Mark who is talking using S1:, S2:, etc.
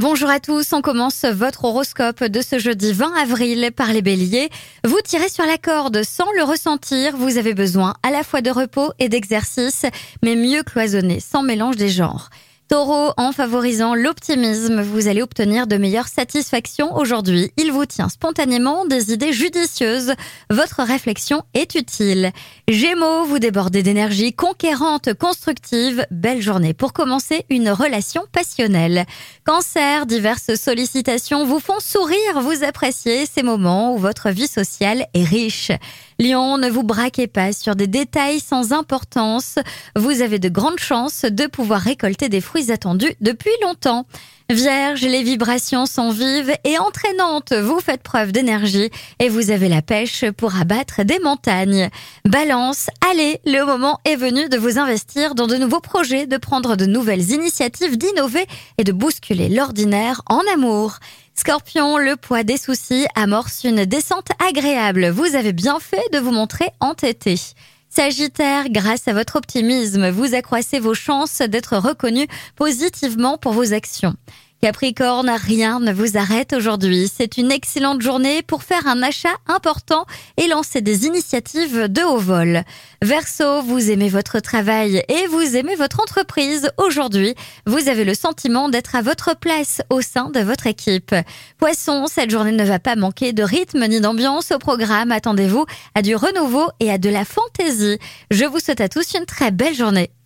S1: Bonjour à tous, on commence votre horoscope de ce jeudi 20 avril par les béliers. Vous tirez sur la corde sans le ressentir, vous avez besoin à la fois de repos et d'exercice, mais mieux cloisonné, sans mélange des genres. Taureau, en favorisant l'optimisme, vous allez obtenir de meilleures satisfactions aujourd'hui. Il vous tient spontanément des idées judicieuses. Votre réflexion est utile. Gémeaux, vous débordez d'énergie conquérante, constructive. Belle journée pour commencer une relation passionnelle. Cancer, diverses sollicitations vous font sourire. Vous appréciez ces moments où votre vie sociale est riche. Lion, ne vous braquez pas sur des détails sans importance. Vous avez de grandes chances de pouvoir récolter des fruits attendus depuis longtemps. Vierge, les vibrations sont vives et entraînantes. Vous faites preuve d'énergie et vous avez la pêche pour abattre des montagnes. Balance, allez, le moment est venu de vous investir dans de nouveaux projets, de prendre de nouvelles initiatives, d'innover et de bousculer l'ordinaire en amour. Scorpion, le poids des soucis amorce une descente agréable. Vous avez bien fait de vous montrer entêté. Sagittaire, grâce à votre optimisme, vous accroissez vos chances d'être reconnu positivement pour vos actions. Capricorne, rien ne vous arrête aujourd'hui. C'est une excellente journée pour faire un achat important et lancer des initiatives de haut vol. Verseau, vous aimez votre travail et vous aimez votre entreprise. Aujourd'hui, vous avez le sentiment d'être à votre place au sein de votre équipe. Poisson, cette journée ne va pas manquer de rythme ni d'ambiance au programme. Attendez-vous à du renouveau et à de la fantaisie. Je vous souhaite à tous une très belle journée.